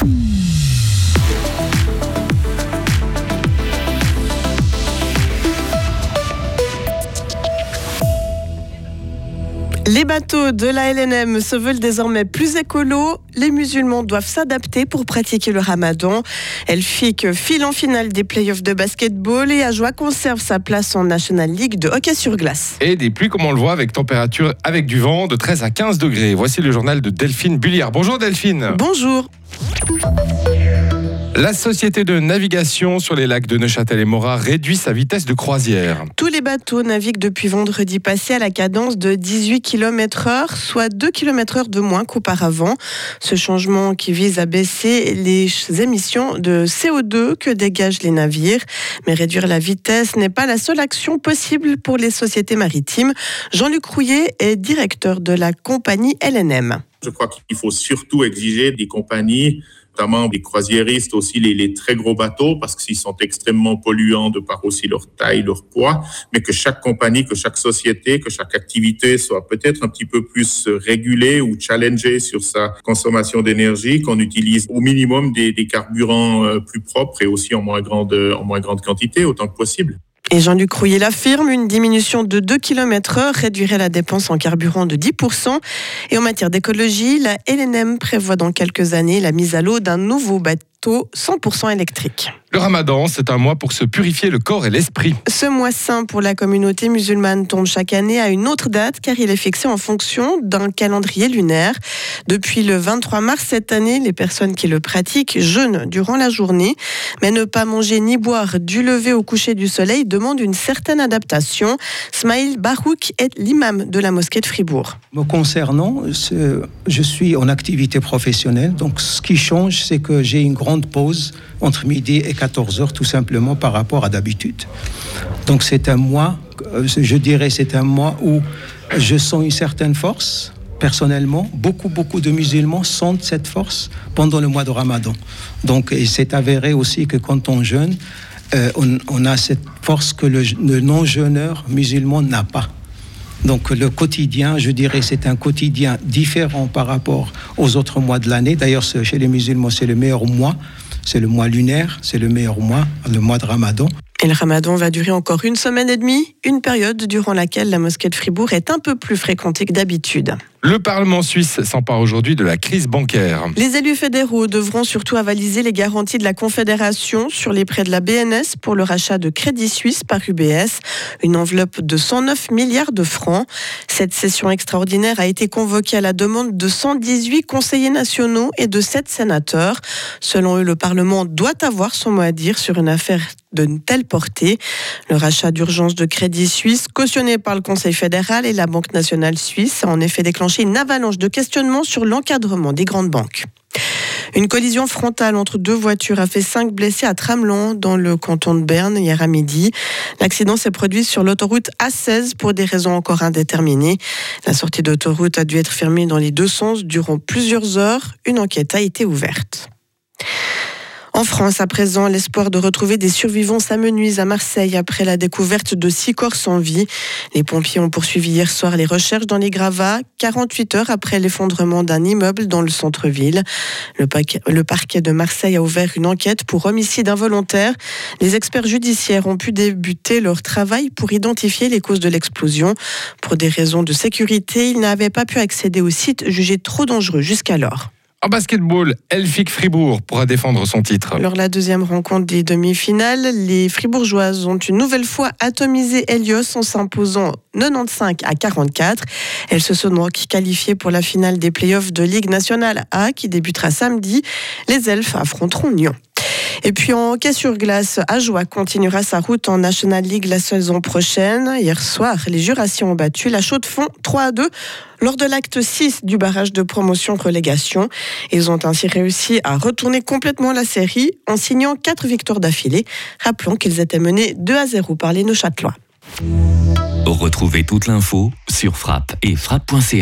Bye. Les bateaux de la LNM se veulent désormais plus écolos. Les musulmans doivent s'adapter pour pratiquer le ramadan. Elfic file en finale des playoffs de basketball et Ajoie conserve sa place en National League de hockey sur glace. Et des pluies comme on le voit avec température avec du vent de 13 à 15 degrés. Voici le journal de Delphine Bulliard. Bonjour Delphine. Bonjour. La société de navigation sur les lacs de Neuchâtel et Morat réduit sa vitesse de croisière. Tous les bateaux naviguent depuis vendredi passé à la cadence de 18 km/h, soit 2 km/h de moins qu'auparavant. Ce changement qui vise à baisser les émissions de CO2 que dégagent les navires. Mais réduire la vitesse n'est pas la seule action possible pour les sociétés maritimes. Jean-Luc Rouillet est directeur de la compagnie LNM. Je crois qu'il faut surtout exiger des compagnies des croisiéristes, aussi les, les très gros bateaux, parce qu'ils sont extrêmement polluants de par aussi leur taille, leur poids, mais que chaque compagnie, que chaque société, que chaque activité soit peut-être un petit peu plus régulée ou challengée sur sa consommation d'énergie, qu'on utilise au minimum des, des carburants euh, plus propres et aussi en moins grande, en moins grande quantité, autant que possible. Et Jean-Luc Rouillet l'affirme, une diminution de 2 km heure réduirait la dépense en carburant de 10%. Et en matière d'écologie, la LNM prévoit dans quelques années la mise à l'eau d'un nouveau bateau 100% électrique. Le ramadan, c'est un mois pour se purifier le corps et l'esprit. Ce mois saint pour la communauté musulmane tombe chaque année à une autre date car il est fixé en fonction d'un calendrier lunaire. Depuis le 23 mars cette année, les personnes qui le pratiquent jeûnent durant la journée, mais ne pas manger ni boire du lever au coucher du soleil demande une certaine adaptation. Smaïl Barouk est l'imam de la mosquée de Fribourg. Me concernant, je suis en activité professionnelle, donc ce qui change, c'est que j'ai une grande pause entre midi et 14 heures, tout simplement par rapport à d'habitude. Donc c'est un mois, euh, je dirais, c'est un mois où je sens une certaine force. Personnellement, beaucoup, beaucoup de musulmans sentent cette force pendant le mois de Ramadan. Donc, il s'est avéré aussi que quand on jeûne, euh, on, on, a cette force que le, le non-jeûneur musulman n'a pas. Donc le quotidien, je dirais, c'est un quotidien différent par rapport aux autres mois de l'année. D'ailleurs, chez les musulmans, c'est le meilleur mois. C'est le mois lunaire, c'est le meilleur mois, le mois de Ramadan. Et le ramadan va durer encore une semaine et demie, une période durant laquelle la mosquée de Fribourg est un peu plus fréquentée que d'habitude. Le Parlement suisse s'empare aujourd'hui de la crise bancaire. Les élus fédéraux devront surtout avaliser les garanties de la Confédération sur les prêts de la BNS pour le rachat de Crédit Suisse par UBS, une enveloppe de 109 milliards de francs. Cette session extraordinaire a été convoquée à la demande de 118 conseillers nationaux et de 7 sénateurs. Selon eux, le Parlement doit avoir son mot à dire sur une affaire de telle portée. Le rachat d'urgence de Crédit Suisse, cautionné par le Conseil fédéral et la Banque nationale suisse, a en effet déclenché une avalanche de questionnements sur l'encadrement des grandes banques. Une collision frontale entre deux voitures a fait cinq blessés à Tramelon, dans le canton de Berne, hier à midi. L'accident s'est produit sur l'autoroute A16 pour des raisons encore indéterminées. La sortie d'autoroute a dû être fermée dans les deux sens durant plusieurs heures. Une enquête a été ouverte. En France, à présent, l'espoir de retrouver des survivants s'amenuise à Marseille après la découverte de six corps sans vie. Les pompiers ont poursuivi hier soir les recherches dans les gravats, 48 heures après l'effondrement d'un immeuble dans le centre-ville. Le, le, parquet de Marseille a ouvert une enquête pour homicide involontaire. Les experts judiciaires ont pu débuter leur travail pour identifier les causes de l'explosion. Pour des raisons de sécurité, ils n'avaient pas pu accéder au site jugé trop dangereux jusqu'alors. En basketball, Elfic Fribourg pourra défendre son titre. Lors de la deuxième rencontre des demi-finales, les Fribourgeoises ont une nouvelle fois atomisé Helios en s'imposant 95 à 44. Elles se sont donc qualifiées pour la finale des playoffs de Ligue nationale A qui débutera samedi. Les Elfes affronteront Lyon. Et puis en hockey sur glace, Ajoie continuera sa route en National League la saison prochaine. Hier soir, les Jurassiens ont battu la Chaux de Fonds 3 à 2 lors de l'acte 6 du barrage de promotion-relégation. Ils ont ainsi réussi à retourner complètement la série en signant quatre victoires d'affilée. Rappelons qu'ils étaient menés 2 à 0 par les Neuchâtelois. Retrouvez toute l'info sur frappe et frappe.ch.